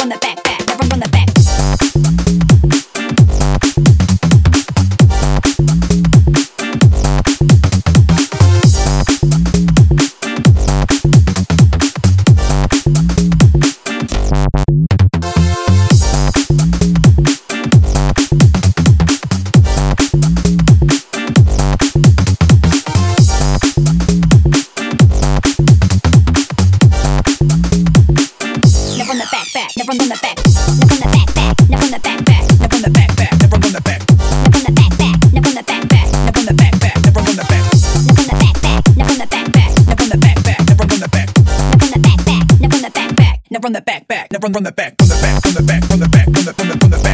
on the back. run the back the back back, run run the back run the back run the back run the back run the back run the back